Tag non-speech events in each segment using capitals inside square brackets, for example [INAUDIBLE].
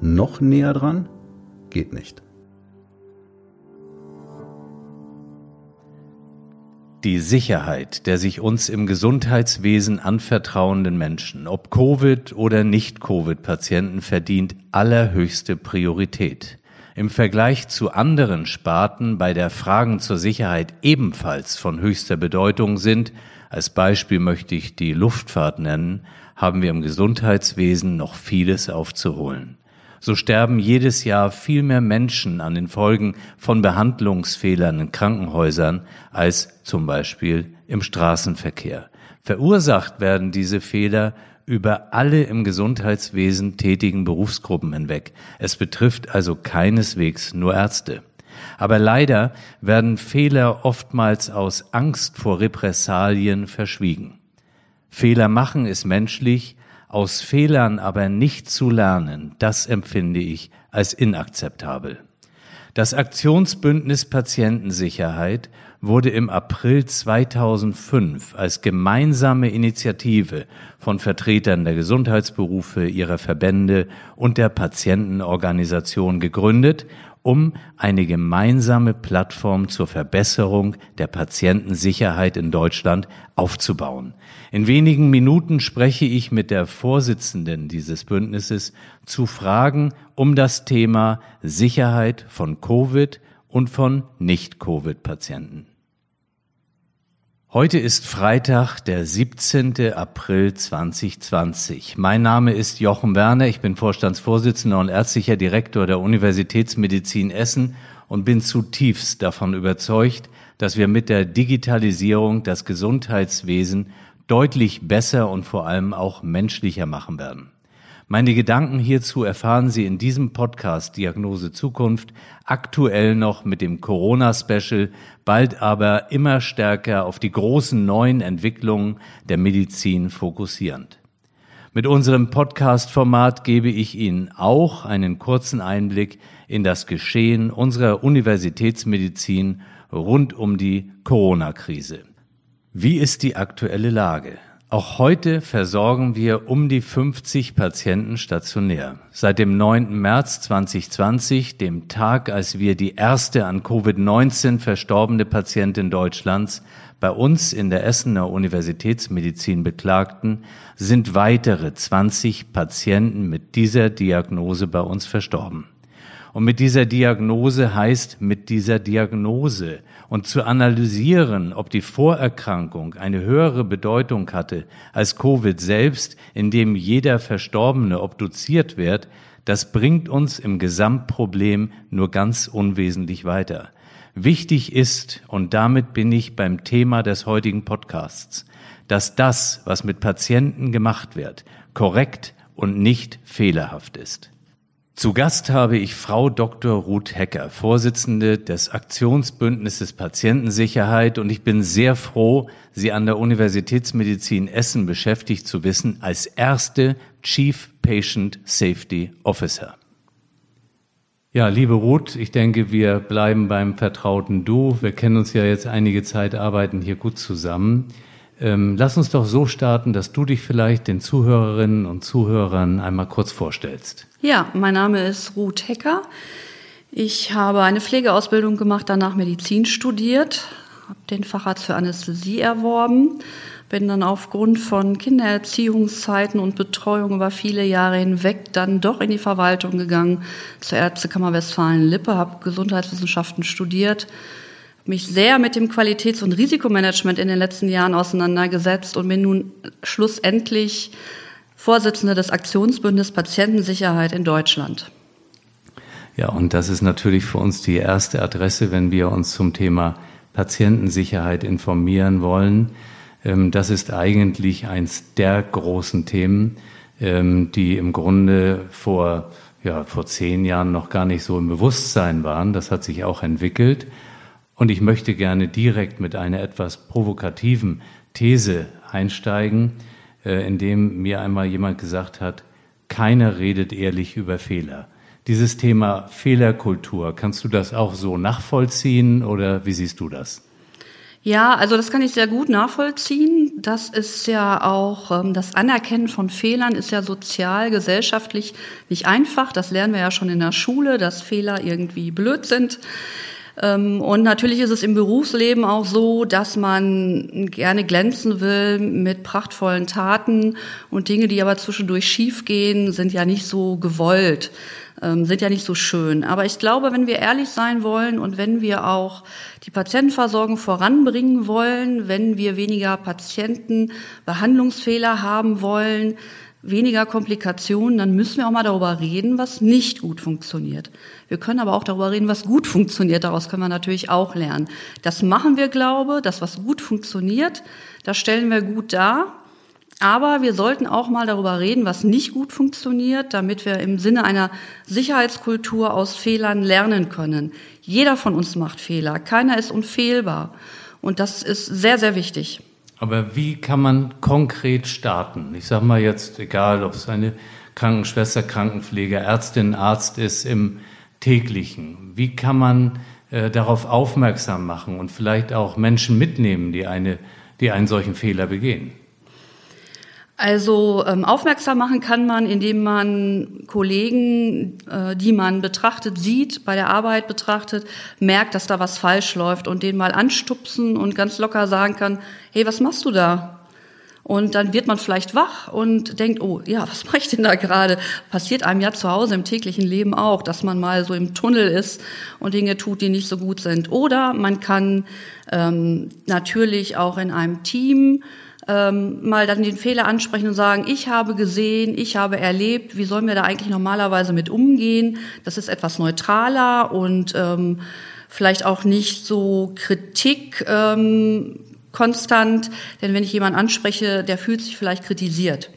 noch näher dran? Geht nicht. Die Sicherheit der sich uns im Gesundheitswesen anvertrauenden Menschen, ob Covid oder Nicht-Covid-Patienten, verdient allerhöchste Priorität. Im Vergleich zu anderen Sparten, bei der Fragen zur Sicherheit ebenfalls von höchster Bedeutung sind, als Beispiel möchte ich die Luftfahrt nennen, haben wir im Gesundheitswesen noch vieles aufzuholen so sterben jedes Jahr viel mehr Menschen an den Folgen von Behandlungsfehlern in Krankenhäusern als zum Beispiel im Straßenverkehr. Verursacht werden diese Fehler über alle im Gesundheitswesen tätigen Berufsgruppen hinweg. Es betrifft also keineswegs nur Ärzte. Aber leider werden Fehler oftmals aus Angst vor Repressalien verschwiegen. Fehler machen ist menschlich, aus Fehlern aber nicht zu lernen, das empfinde ich als inakzeptabel. Das Aktionsbündnis Patientensicherheit wurde im April 2005 als gemeinsame Initiative von Vertretern der Gesundheitsberufe, ihrer Verbände und der Patientenorganisation gegründet um eine gemeinsame Plattform zur Verbesserung der Patientensicherheit in Deutschland aufzubauen. In wenigen Minuten spreche ich mit der Vorsitzenden dieses Bündnisses zu Fragen um das Thema Sicherheit von Covid und von Nicht-Covid-Patienten. Heute ist Freitag, der 17. April 2020. Mein Name ist Jochen Werner, ich bin Vorstandsvorsitzender und ärztlicher Direktor der Universitätsmedizin Essen und bin zutiefst davon überzeugt, dass wir mit der Digitalisierung das Gesundheitswesen deutlich besser und vor allem auch menschlicher machen werden. Meine Gedanken hierzu erfahren Sie in diesem Podcast Diagnose Zukunft, aktuell noch mit dem Corona-Special, bald aber immer stärker auf die großen neuen Entwicklungen der Medizin fokussierend. Mit unserem Podcast-Format gebe ich Ihnen auch einen kurzen Einblick in das Geschehen unserer Universitätsmedizin rund um die Corona-Krise. Wie ist die aktuelle Lage? Auch heute versorgen wir um die 50 Patienten stationär. Seit dem 9. März 2020, dem Tag, als wir die erste an Covid-19 verstorbene Patientin Deutschlands bei uns in der Essener Universitätsmedizin beklagten, sind weitere 20 Patienten mit dieser Diagnose bei uns verstorben. Und mit dieser Diagnose heißt mit dieser Diagnose und zu analysieren, ob die Vorerkrankung eine höhere Bedeutung hatte als Covid selbst, indem jeder Verstorbene obduziert wird, das bringt uns im Gesamtproblem nur ganz unwesentlich weiter. Wichtig ist, und damit bin ich beim Thema des heutigen Podcasts, dass das, was mit Patienten gemacht wird, korrekt und nicht fehlerhaft ist. Zu Gast habe ich Frau Dr. Ruth Hecker, Vorsitzende des Aktionsbündnisses Patientensicherheit und ich bin sehr froh, Sie an der Universitätsmedizin Essen beschäftigt zu wissen als erste Chief Patient Safety Officer. Ja, liebe Ruth, ich denke, wir bleiben beim vertrauten Du. Wir kennen uns ja jetzt einige Zeit, arbeiten hier gut zusammen. Ähm, lass uns doch so starten, dass du dich vielleicht den Zuhörerinnen und Zuhörern einmal kurz vorstellst. Ja, mein Name ist Ruth Hecker. Ich habe eine Pflegeausbildung gemacht, danach Medizin studiert, habe den Facharzt für Anästhesie erworben, bin dann aufgrund von Kindererziehungszeiten und Betreuung über viele Jahre hinweg dann doch in die Verwaltung gegangen, zur Ärztekammer Westfalen-Lippe, habe Gesundheitswissenschaften studiert, mich sehr mit dem Qualitäts- und Risikomanagement in den letzten Jahren auseinandergesetzt und bin nun schlussendlich Vorsitzende des Aktionsbündnisses Patientensicherheit in Deutschland. Ja, und das ist natürlich für uns die erste Adresse, wenn wir uns zum Thema Patientensicherheit informieren wollen. Ähm, das ist eigentlich eins der großen Themen, ähm, die im Grunde vor ja vor zehn Jahren noch gar nicht so im Bewusstsein waren. Das hat sich auch entwickelt. Und ich möchte gerne direkt mit einer etwas provokativen These einsteigen, äh, indem mir einmal jemand gesagt hat, keiner redet ehrlich über Fehler. Dieses Thema Fehlerkultur, kannst du das auch so nachvollziehen oder wie siehst du das? Ja, also das kann ich sehr gut nachvollziehen. Das ist ja auch, ähm, das Anerkennen von Fehlern ist ja sozial, gesellschaftlich nicht einfach. Das lernen wir ja schon in der Schule, dass Fehler irgendwie blöd sind. Ähm, und natürlich ist es im Berufsleben auch so, dass man gerne glänzen will mit prachtvollen Taten und Dinge, die aber zwischendurch schiefgehen, sind ja nicht so gewollt, ähm, sind ja nicht so schön. Aber ich glaube, wenn wir ehrlich sein wollen und wenn wir auch die Patientenversorgung voranbringen wollen, wenn wir weniger Patientenbehandlungsfehler haben wollen, weniger Komplikationen, dann müssen wir auch mal darüber reden, was nicht gut funktioniert. Wir können aber auch darüber reden, was gut funktioniert. Daraus können wir natürlich auch lernen. Das machen wir, glaube, das, was gut funktioniert, das stellen wir gut dar. Aber wir sollten auch mal darüber reden, was nicht gut funktioniert, damit wir im Sinne einer Sicherheitskultur aus Fehlern lernen können. Jeder von uns macht Fehler. Keiner ist unfehlbar. Und das ist sehr, sehr wichtig. Aber wie kann man konkret starten? Ich sage mal jetzt, egal ob es eine Krankenschwester, Krankenpfleger, Ärztin, Arzt ist im täglichen. Wie kann man äh, darauf aufmerksam machen und vielleicht auch Menschen mitnehmen, die, eine, die einen solchen Fehler begehen? Also ähm, aufmerksam machen kann man, indem man Kollegen, äh, die man betrachtet, sieht, bei der Arbeit betrachtet, merkt, dass da was falsch läuft und den mal anstupsen und ganz locker sagen kann, hey, was machst du da? Und dann wird man vielleicht wach und denkt, oh ja, was mache ich denn da gerade? Passiert einem ja zu Hause im täglichen Leben auch, dass man mal so im Tunnel ist und Dinge tut, die nicht so gut sind. Oder man kann ähm, natürlich auch in einem Team ähm, mal dann den Fehler ansprechen und sagen, ich habe gesehen, ich habe erlebt, wie sollen wir da eigentlich normalerweise mit umgehen? Das ist etwas neutraler und ähm, vielleicht auch nicht so Kritik ähm, konstant, denn wenn ich jemanden anspreche, der fühlt sich vielleicht kritisiert.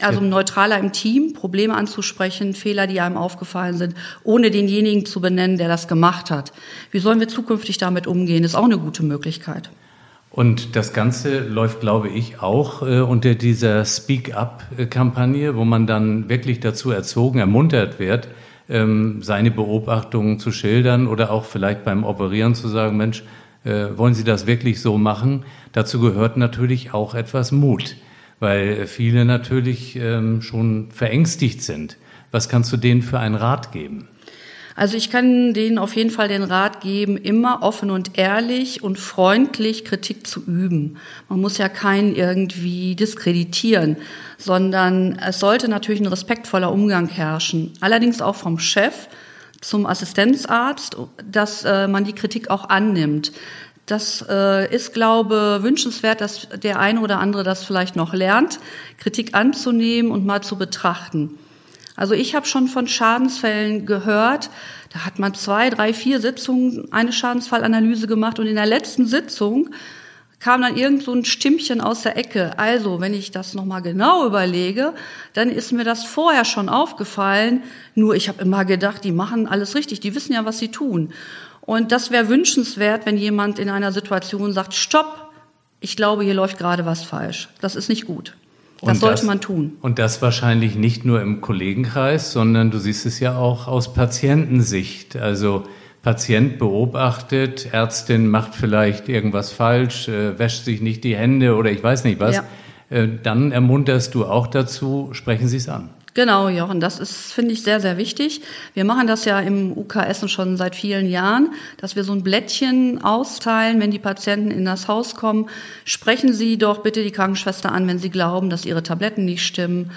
Also um neutraler im Team Probleme anzusprechen, Fehler, die einem aufgefallen sind, ohne denjenigen zu benennen, der das gemacht hat. Wie sollen wir zukünftig damit umgehen, ist auch eine gute Möglichkeit. Und das Ganze läuft, glaube ich, auch äh, unter dieser Speak-up-Kampagne, wo man dann wirklich dazu erzogen, ermuntert wird, ähm, seine Beobachtungen zu schildern oder auch vielleicht beim Operieren zu sagen, Mensch, äh, wollen Sie das wirklich so machen? Dazu gehört natürlich auch etwas Mut, weil viele natürlich ähm, schon verängstigt sind. Was kannst du denen für einen Rat geben? Also ich kann denen auf jeden Fall den Rat geben, immer offen und ehrlich und freundlich Kritik zu üben. Man muss ja keinen irgendwie diskreditieren, sondern es sollte natürlich ein respektvoller Umgang herrschen. Allerdings auch vom Chef zum Assistenzarzt, dass äh, man die Kritik auch annimmt. Das äh, ist, glaube wünschenswert, dass der eine oder andere das vielleicht noch lernt, Kritik anzunehmen und mal zu betrachten. Also ich habe schon von Schadensfällen gehört. Da hat man zwei, drei, vier Sitzungen eine Schadensfallanalyse gemacht und in der letzten Sitzung kam dann irgend so ein Stimmchen aus der Ecke. Also, wenn ich das nochmal genau überlege, dann ist mir das vorher schon aufgefallen. Nur ich habe immer gedacht, die machen alles richtig, die wissen ja, was sie tun. Und das wäre wünschenswert, wenn jemand in einer Situation sagt, stopp, ich glaube, hier läuft gerade was falsch. Das ist nicht gut. Das und sollte das, man tun. Und das wahrscheinlich nicht nur im Kollegenkreis, sondern du siehst es ja auch aus Patientensicht. Also Patient beobachtet, Ärztin macht vielleicht irgendwas falsch, äh, wäscht sich nicht die Hände oder ich weiß nicht was. Ja. Äh, dann ermunterst du auch dazu, sprechen Sie es an. Genau, Jochen, das ist, finde ich, sehr, sehr wichtig. Wir machen das ja im UK Essen schon seit vielen Jahren, dass wir so ein Blättchen austeilen, wenn die Patienten in das Haus kommen. Sprechen Sie doch bitte die Krankenschwester an, wenn Sie glauben, dass Ihre Tabletten nicht stimmen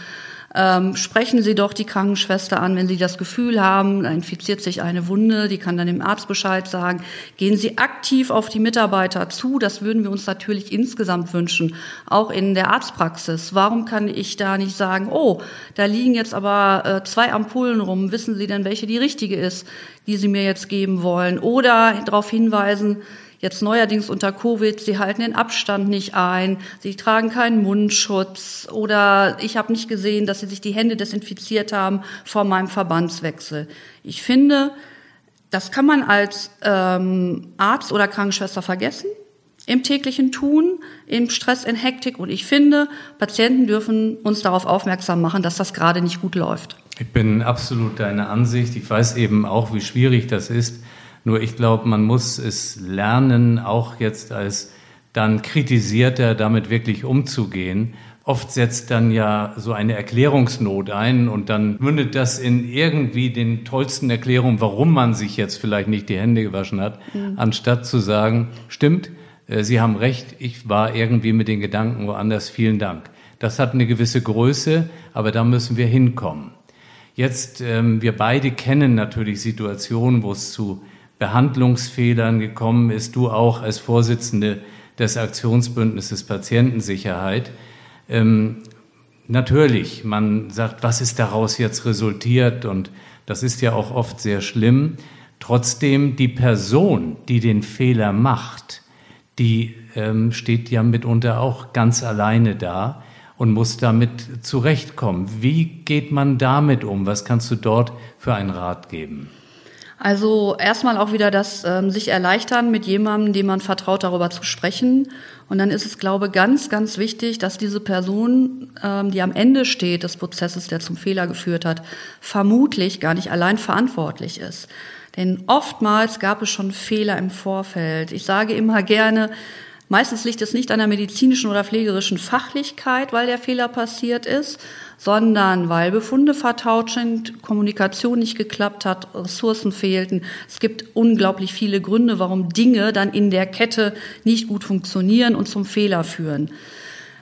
ähm, sprechen Sie doch die Krankenschwester an, wenn Sie das Gefühl haben, da infiziert sich eine Wunde, die kann dann dem Arzt Bescheid sagen. Gehen Sie aktiv auf die Mitarbeiter zu, das würden wir uns natürlich insgesamt wünschen, auch in der Arztpraxis. Warum kann ich da nicht sagen, oh, da liegen jetzt aber äh, zwei Ampullen rum, wissen Sie denn, welche die richtige ist, die Sie mir jetzt geben wollen? Oder darauf hinweisen, Jetzt neuerdings unter Covid, sie halten den Abstand nicht ein, sie tragen keinen Mundschutz oder ich habe nicht gesehen, dass sie sich die Hände desinfiziert haben vor meinem Verbandswechsel. Ich finde, das kann man als ähm, Arzt oder Krankenschwester vergessen im täglichen Tun, im Stress, in Hektik. Und ich finde, Patienten dürfen uns darauf aufmerksam machen, dass das gerade nicht gut läuft. Ich bin absolut deiner Ansicht. Ich weiß eben auch, wie schwierig das ist. Nur ich glaube, man muss es lernen, auch jetzt als dann Kritisierter damit wirklich umzugehen. Oft setzt dann ja so eine Erklärungsnot ein und dann mündet das in irgendwie den tollsten Erklärungen, warum man sich jetzt vielleicht nicht die Hände gewaschen hat, mhm. anstatt zu sagen, stimmt, äh, Sie haben recht, ich war irgendwie mit den Gedanken woanders, vielen Dank. Das hat eine gewisse Größe, aber da müssen wir hinkommen. Jetzt, ähm, wir beide kennen natürlich Situationen, wo es zu Behandlungsfehlern gekommen ist. Du auch als Vorsitzende des Aktionsbündnisses Patientensicherheit. Ähm, natürlich, man sagt, was ist daraus jetzt resultiert? Und das ist ja auch oft sehr schlimm. Trotzdem, die Person, die den Fehler macht, die ähm, steht ja mitunter auch ganz alleine da und muss damit zurechtkommen. Wie geht man damit um? Was kannst du dort für einen Rat geben? Also erstmal auch wieder das ähm, sich erleichtern, mit jemandem, dem man vertraut, darüber zu sprechen. Und dann ist es, glaube ich, ganz, ganz wichtig, dass diese Person, ähm, die am Ende steht des Prozesses, der zum Fehler geführt hat, vermutlich gar nicht allein verantwortlich ist. Denn oftmals gab es schon Fehler im Vorfeld. Ich sage immer gerne, meistens liegt es nicht an der medizinischen oder pflegerischen Fachlichkeit, weil der Fehler passiert ist, sondern weil Befunde vertaut sind, Kommunikation nicht geklappt hat, Ressourcen fehlten. Es gibt unglaublich viele Gründe, warum Dinge dann in der Kette nicht gut funktionieren und zum Fehler führen.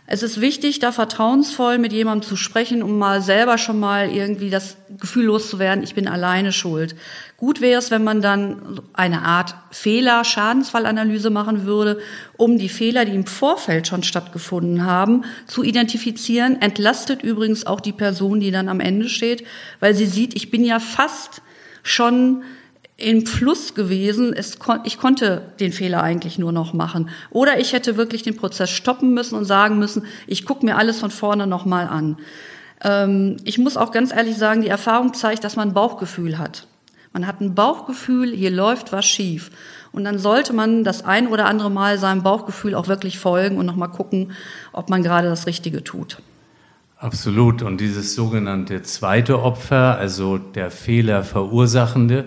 Es ist wichtig, da vertrauensvoll mit jemandem zu sprechen, um mal selber schon mal irgendwie das Gefühl loszuwerden, ich bin alleine schuld. Gut wäre es, wenn man dann eine Art Fehler, Schadensfallanalyse machen würde, um die Fehler, die im Vorfeld schon stattgefunden haben, zu identifizieren. Entlastet übrigens auch die Person, die dann am Ende steht, weil sie sieht, ich bin ja fast schon im Fluss gewesen. Es kon ich konnte den Fehler eigentlich nur noch machen. Oder ich hätte wirklich den Prozess stoppen müssen und sagen müssen, ich gucke mir alles von vorne nochmal an. Ähm, ich muss auch ganz ehrlich sagen, die Erfahrung zeigt, dass man Bauchgefühl hat. Man hat ein Bauchgefühl, hier läuft was schief. Und dann sollte man das ein oder andere Mal seinem Bauchgefühl auch wirklich folgen und nochmal gucken, ob man gerade das Richtige tut. Absolut. Und dieses sogenannte zweite Opfer, also der Fehler verursachende,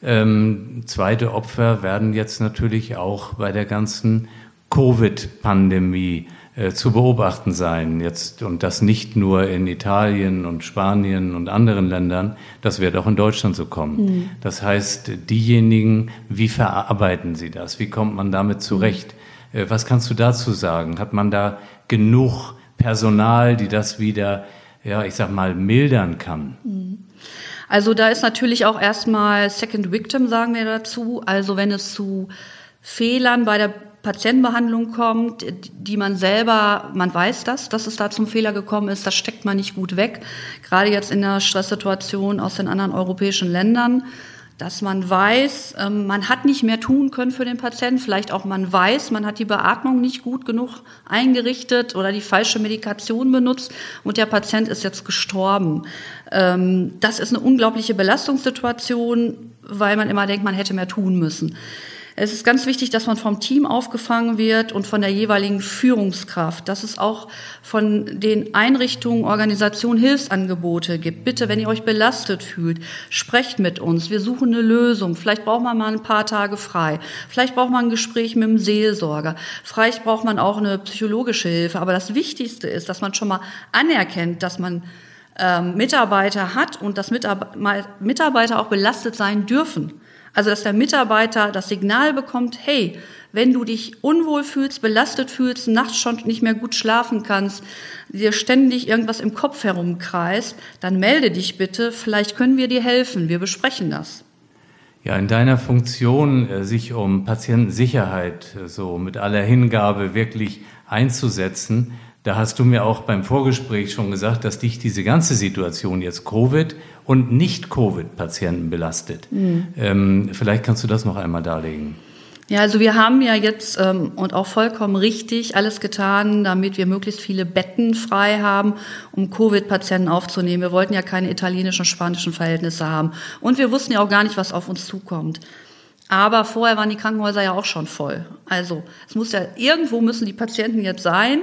ähm, zweite Opfer werden jetzt natürlich auch bei der ganzen Covid-Pandemie zu beobachten sein. Jetzt, und das nicht nur in Italien und Spanien und anderen Ländern, das wird auch in Deutschland so kommen. Mhm. Das heißt, diejenigen, wie verarbeiten sie das? Wie kommt man damit zurecht? Mhm. Äh, was kannst du dazu sagen? Hat man da genug Personal, die das wieder, ja, ich sag mal, mildern kann? Mhm. Also da ist natürlich auch erstmal Second Victim, sagen wir dazu. Also wenn es zu Fehlern bei der Patientenbehandlung kommt, die man selber, man weiß das, dass es da zum Fehler gekommen ist, das steckt man nicht gut weg. Gerade jetzt in der Stresssituation aus den anderen europäischen Ländern dass man weiß, ähm, man hat nicht mehr tun können für den Patienten, vielleicht auch man weiß, man hat die Beatmung nicht gut genug eingerichtet oder die falsche Medikation benutzt und der Patient ist jetzt gestorben. Ähm, das ist eine unglaubliche Belastungssituation, weil man immer denkt, man hätte mehr tun müssen. Es ist ganz wichtig, dass man vom Team aufgefangen wird und von der jeweiligen Führungskraft, dass es auch von den Einrichtungen, Organisationen Hilfsangebote gibt. Bitte, wenn ihr euch belastet fühlt, sprecht mit uns. Wir suchen eine Lösung. Vielleicht braucht man mal ein paar Tage frei. Vielleicht braucht man ein Gespräch mit dem Seelsorger. Vielleicht braucht man auch eine psychologische Hilfe. Aber das Wichtigste ist, dass man schon mal anerkennt, dass man ähm, Mitarbeiter hat und dass Mitarbeiter auch belastet sein dürfen. Also, dass der Mitarbeiter das Signal bekommt, hey, wenn du dich unwohl fühlst, belastet fühlst, nachts schon nicht mehr gut schlafen kannst, dir ständig irgendwas im Kopf herumkreist, dann melde dich bitte, vielleicht können wir dir helfen, wir besprechen das. Ja, in deiner Funktion, äh, sich um Patientensicherheit äh, so mit aller Hingabe wirklich einzusetzen, da hast du mir auch beim Vorgespräch schon gesagt, dass dich diese ganze Situation jetzt Covid und Nicht-Covid-Patienten belastet. Mhm. Ähm, vielleicht kannst du das noch einmal darlegen. Ja, also wir haben ja jetzt ähm, und auch vollkommen richtig alles getan, damit wir möglichst viele Betten frei haben, um Covid-Patienten aufzunehmen. Wir wollten ja keine italienischen, spanischen Verhältnisse haben. Und wir wussten ja auch gar nicht, was auf uns zukommt. Aber vorher waren die Krankenhäuser ja auch schon voll. Also es muss ja irgendwo müssen die Patienten jetzt sein,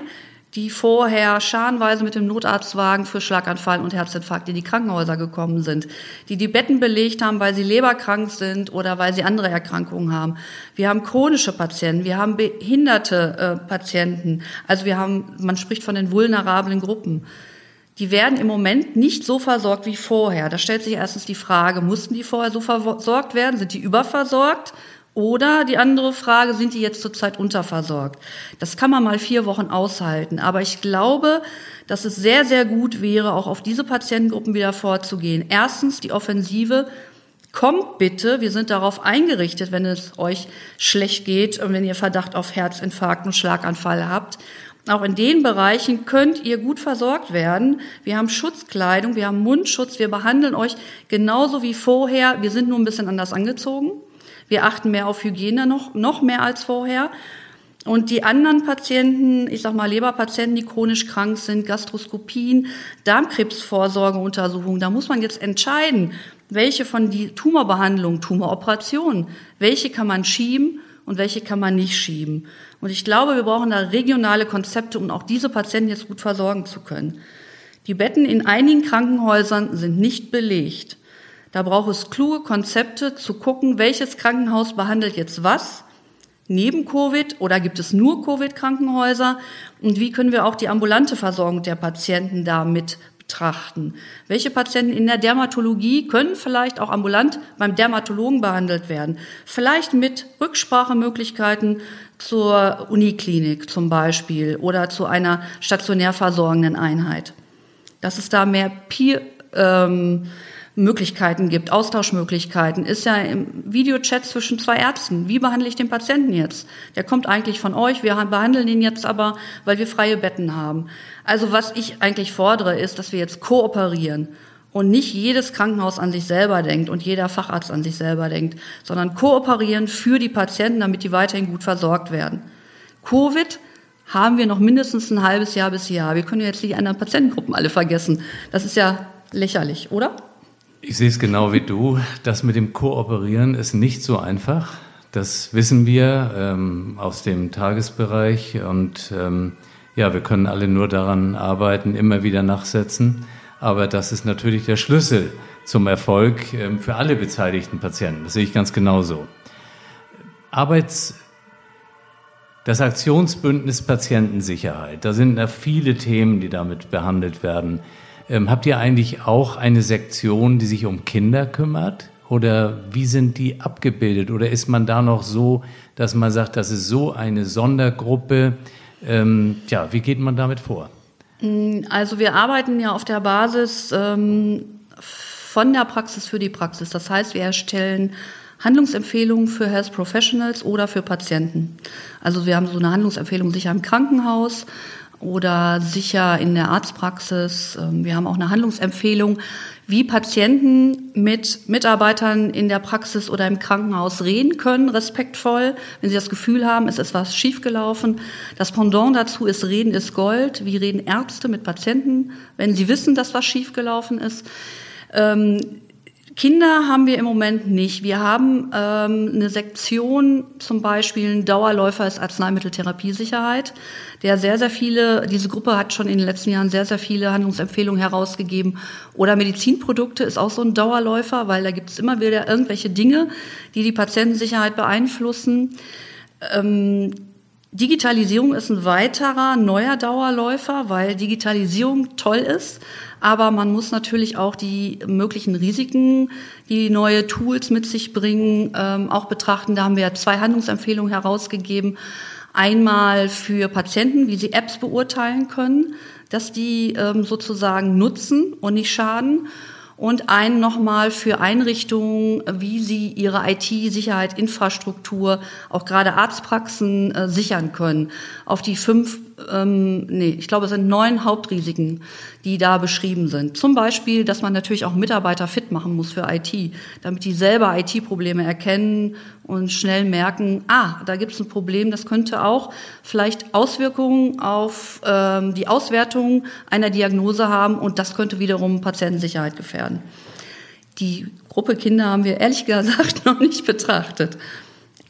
die vorher scharenweise mit dem Notarztwagen für Schlaganfall und Herzinfarkt in die Krankenhäuser gekommen sind, die die Betten belegt haben, weil sie leberkrank sind oder weil sie andere Erkrankungen haben. Wir haben chronische Patienten, wir haben behinderte äh, Patienten, also wir haben, man spricht von den vulnerablen Gruppen. Die werden im Moment nicht so versorgt wie vorher. Da stellt sich erstens die Frage, mussten die vorher so versorgt werden? Sind die überversorgt? Oder die andere Frage, sind die jetzt zurzeit unterversorgt? Das kann man mal vier Wochen aushalten. Aber ich glaube, dass es sehr, sehr gut wäre, auch auf diese Patientengruppen wieder vorzugehen. Erstens die Offensive. Kommt bitte, wir sind darauf eingerichtet, wenn es euch schlecht geht und wenn ihr Verdacht auf Herzinfarkt und Schlaganfall habt. Auch in den Bereichen könnt ihr gut versorgt werden. Wir haben Schutzkleidung, wir haben Mundschutz, wir behandeln euch genauso wie vorher. Wir sind nur ein bisschen anders angezogen. Wir achten mehr auf Hygiene noch, noch mehr als vorher. Und die anderen Patienten, ich sag mal Leberpatienten, die chronisch krank sind, Gastroskopien, Darmkrebsvorsorgeuntersuchungen, da muss man jetzt entscheiden, welche von die Tumorbehandlung, Tumoroperationen, welche kann man schieben und welche kann man nicht schieben. Und ich glaube, wir brauchen da regionale Konzepte, um auch diese Patienten jetzt gut versorgen zu können. Die Betten in einigen Krankenhäusern sind nicht belegt. Da braucht es kluge Konzepte zu gucken, welches Krankenhaus behandelt jetzt was neben Covid oder gibt es nur Covid-Krankenhäuser und wie können wir auch die ambulante Versorgung der Patienten damit betrachten. Welche Patienten in der Dermatologie können vielleicht auch ambulant beim Dermatologen behandelt werden? Vielleicht mit Rücksprachemöglichkeiten zur Uniklinik zum Beispiel oder zu einer stationär versorgenden Einheit. Dass es da mehr Peer, ähm, Möglichkeiten gibt, Austauschmöglichkeiten, ist ja im Videochat zwischen zwei Ärzten. Wie behandle ich den Patienten jetzt? Der kommt eigentlich von euch, wir behandeln ihn jetzt aber, weil wir freie Betten haben. Also was ich eigentlich fordere, ist, dass wir jetzt kooperieren und nicht jedes Krankenhaus an sich selber denkt und jeder Facharzt an sich selber denkt, sondern kooperieren für die Patienten, damit die weiterhin gut versorgt werden. Covid haben wir noch mindestens ein halbes Jahr bis Jahr. Wir können jetzt die anderen Patientengruppen alle vergessen. Das ist ja lächerlich, oder? Ich sehe es genau wie du. Das mit dem Kooperieren ist nicht so einfach. Das wissen wir ähm, aus dem Tagesbereich und ähm, ja, wir können alle nur daran arbeiten, immer wieder nachsetzen. Aber das ist natürlich der Schlüssel zum Erfolg ähm, für alle beteiligten Patienten. Das sehe ich ganz genauso. Arbeits das Aktionsbündnis Patientensicherheit, da sind da viele Themen, die damit behandelt werden. Ähm, habt ihr eigentlich auch eine Sektion, die sich um Kinder kümmert? Oder wie sind die abgebildet? Oder ist man da noch so, dass man sagt, das ist so eine Sondergruppe? Ähm, ja, wie geht man damit vor? Mm, also wir arbeiten ja auf der Basis ähm, von der Praxis für die Praxis. Das heißt, wir erstellen Handlungsempfehlungen für Health Professionals oder für Patienten. Also wir haben so eine Handlungsempfehlung sicher im Krankenhaus oder sicher in der Arztpraxis. Ähm, wir haben auch eine Handlungsempfehlung, wie Patienten mit Mitarbeitern in der Praxis oder im Krankenhaus reden können, respektvoll, wenn sie das Gefühl haben, es ist was schiefgelaufen. Das Pendant dazu ist Reden ist Gold. Wie reden Ärzte mit Patienten, wenn sie wissen, dass was schiefgelaufen ist? Ähm, Kinder haben wir im Moment nicht. Wir haben ähm, eine Sektion, zum Beispiel ein Dauerläufer ist Arzneimitteltherapiesicherheit, der sehr, sehr viele, diese Gruppe hat schon in den letzten Jahren sehr, sehr viele Handlungsempfehlungen herausgegeben. Oder Medizinprodukte ist auch so ein Dauerläufer, weil da gibt es immer wieder irgendwelche Dinge, die die Patientensicherheit beeinflussen. Ähm, Digitalisierung ist ein weiterer neuer Dauerläufer, weil Digitalisierung toll ist, aber man muss natürlich auch die möglichen Risiken, die neue Tools mit sich bringen, ähm, auch betrachten. Da haben wir zwei Handlungsempfehlungen herausgegeben. Einmal für Patienten, wie sie Apps beurteilen können, dass die ähm, sozusagen nutzen und nicht schaden und einen nochmal für Einrichtungen, wie sie ihre IT-Sicherheit, Infrastruktur, auch gerade Arztpraxen äh, sichern können. Auf die fünf ähm, nee, ich glaube, es sind neun Hauptrisiken, die da beschrieben sind. Zum Beispiel, dass man natürlich auch Mitarbeiter fit machen muss für IT, damit die selber IT-Probleme erkennen und schnell merken, ah, da gibt es ein Problem, das könnte auch vielleicht Auswirkungen auf ähm, die Auswertung einer Diagnose haben und das könnte wiederum Patientensicherheit gefährden. Die Gruppe Kinder haben wir ehrlich [LAUGHS] gesagt noch nicht betrachtet.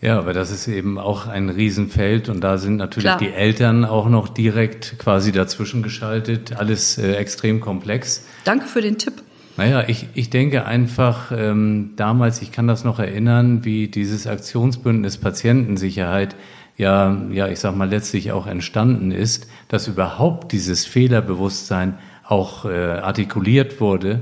Ja, aber das ist eben auch ein Riesenfeld und da sind natürlich Klar. die Eltern auch noch direkt quasi dazwischen geschaltet. Alles äh, extrem komplex. Danke für den Tipp. Naja, ich, ich denke einfach, ähm, damals, ich kann das noch erinnern, wie dieses Aktionsbündnis Patientensicherheit ja, ja, ich sag mal, letztlich auch entstanden ist, dass überhaupt dieses Fehlerbewusstsein auch äh, artikuliert wurde.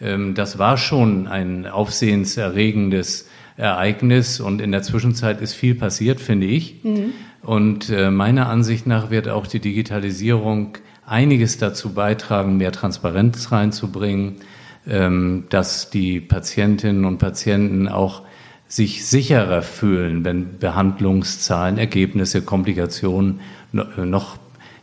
Ähm, das war schon ein aufsehenserregendes Ereignis und in der Zwischenzeit ist viel passiert, finde ich. Mhm. Und äh, meiner Ansicht nach wird auch die Digitalisierung einiges dazu beitragen, mehr Transparenz reinzubringen, ähm, dass die Patientinnen und Patienten auch sich sicherer fühlen, wenn Behandlungszahlen, Ergebnisse, Komplikationen noch,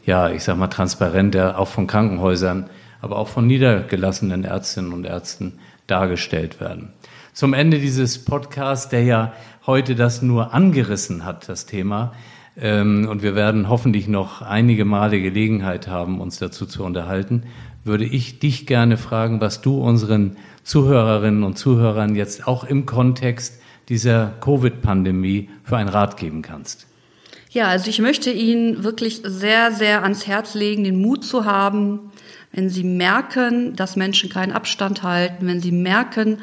ja, ich sag mal, transparenter auch von Krankenhäusern, aber auch von niedergelassenen Ärztinnen und Ärzten dargestellt werden zum Ende dieses Podcasts, der ja heute das nur angerissen hat, das Thema. Ähm, und wir werden hoffentlich noch einige Male Gelegenheit haben, uns dazu zu unterhalten, würde ich dich gerne fragen, was du unseren Zuhörerinnen und Zuhörern jetzt auch im Kontext dieser Covid-Pandemie für einen Rat geben kannst. Ja, also ich möchte Ihnen wirklich sehr, sehr ans Herz legen, den Mut zu haben, wenn Sie merken, dass Menschen keinen Abstand halten, wenn Sie merken,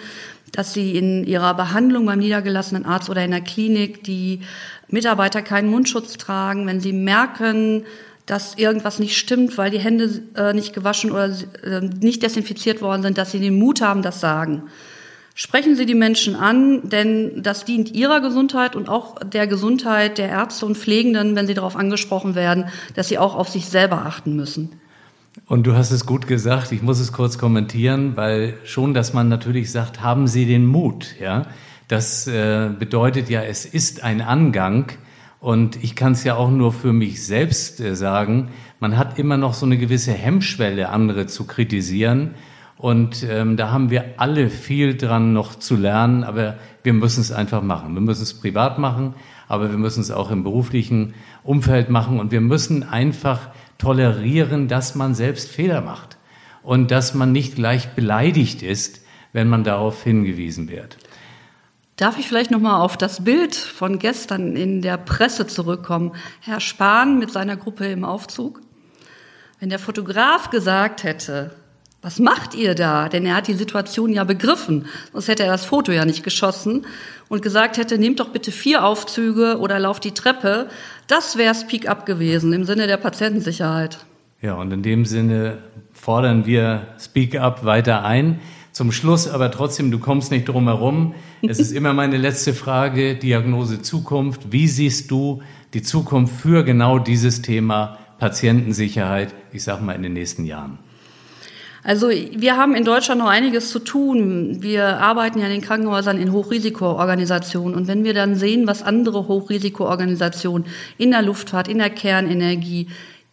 dass sie in ihrer Behandlung beim niedergelassenen Arzt oder in der Klinik die Mitarbeiter keinen Mundschutz tragen, wenn sie merken, dass irgendwas nicht stimmt, weil die Hände äh, nicht gewaschen oder äh, nicht desinfiziert worden sind, dass sie den Mut haben, das sagen. Sprechen Sie die Menschen an, denn das dient Ihrer Gesundheit und auch der Gesundheit der Ärzte und Pflegenden, wenn sie darauf angesprochen werden, dass sie auch auf sich selber achten müssen. Und du hast es gut gesagt, ich muss es kurz kommentieren, weil schon, dass man natürlich sagt, haben Sie den Mut, ja. Das äh, bedeutet ja, es ist ein Angang. Und ich kann es ja auch nur für mich selbst äh, sagen, man hat immer noch so eine gewisse Hemmschwelle, andere zu kritisieren. Und ähm, da haben wir alle viel dran noch zu lernen, aber wir müssen es einfach machen. Wir müssen es privat machen, aber wir müssen es auch im beruflichen Umfeld machen und wir müssen einfach tolerieren, dass man selbst Fehler macht und dass man nicht gleich beleidigt ist, wenn man darauf hingewiesen wird. Darf ich vielleicht noch mal auf das Bild von gestern in der Presse zurückkommen? Herr Spahn mit seiner Gruppe im Aufzug. Wenn der Fotograf gesagt hätte, was macht ihr da? Denn er hat die Situation ja begriffen, sonst hätte er das Foto ja nicht geschossen und gesagt hätte, nehmt doch bitte vier Aufzüge oder lauft die Treppe. Das wäre Speak Up gewesen im Sinne der Patientensicherheit. Ja, und in dem Sinne fordern wir Speak Up weiter ein. Zum Schluss aber trotzdem, du kommst nicht drum herum. Es ist [LAUGHS] immer meine letzte Frage, Diagnose Zukunft. Wie siehst du die Zukunft für genau dieses Thema Patientensicherheit, ich sag mal, in den nächsten Jahren? Also wir haben in Deutschland noch einiges zu tun. Wir arbeiten ja in den Krankenhäusern in Hochrisikoorganisationen. Und wenn wir dann sehen, was andere Hochrisikoorganisationen in der Luftfahrt, in der Kernenergie,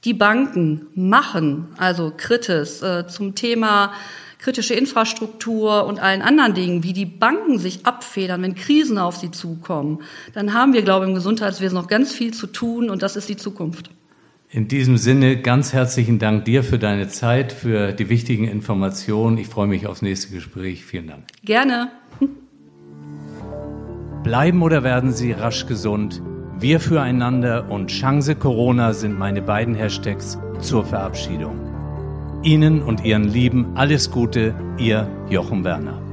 die Banken machen, also Kritis äh, zum Thema kritische Infrastruktur und allen anderen Dingen, wie die Banken sich abfedern, wenn Krisen auf sie zukommen, dann haben wir, glaube ich, im Gesundheitswesen noch ganz viel zu tun und das ist die Zukunft. In diesem Sinne ganz herzlichen Dank dir für deine Zeit, für die wichtigen Informationen. Ich freue mich aufs nächste Gespräch. Vielen Dank. Gerne. [LAUGHS] Bleiben oder werden Sie rasch gesund? Wir füreinander und Chance Corona sind meine beiden Hashtags zur Verabschiedung. Ihnen und Ihren Lieben alles Gute, Ihr Jochen Werner.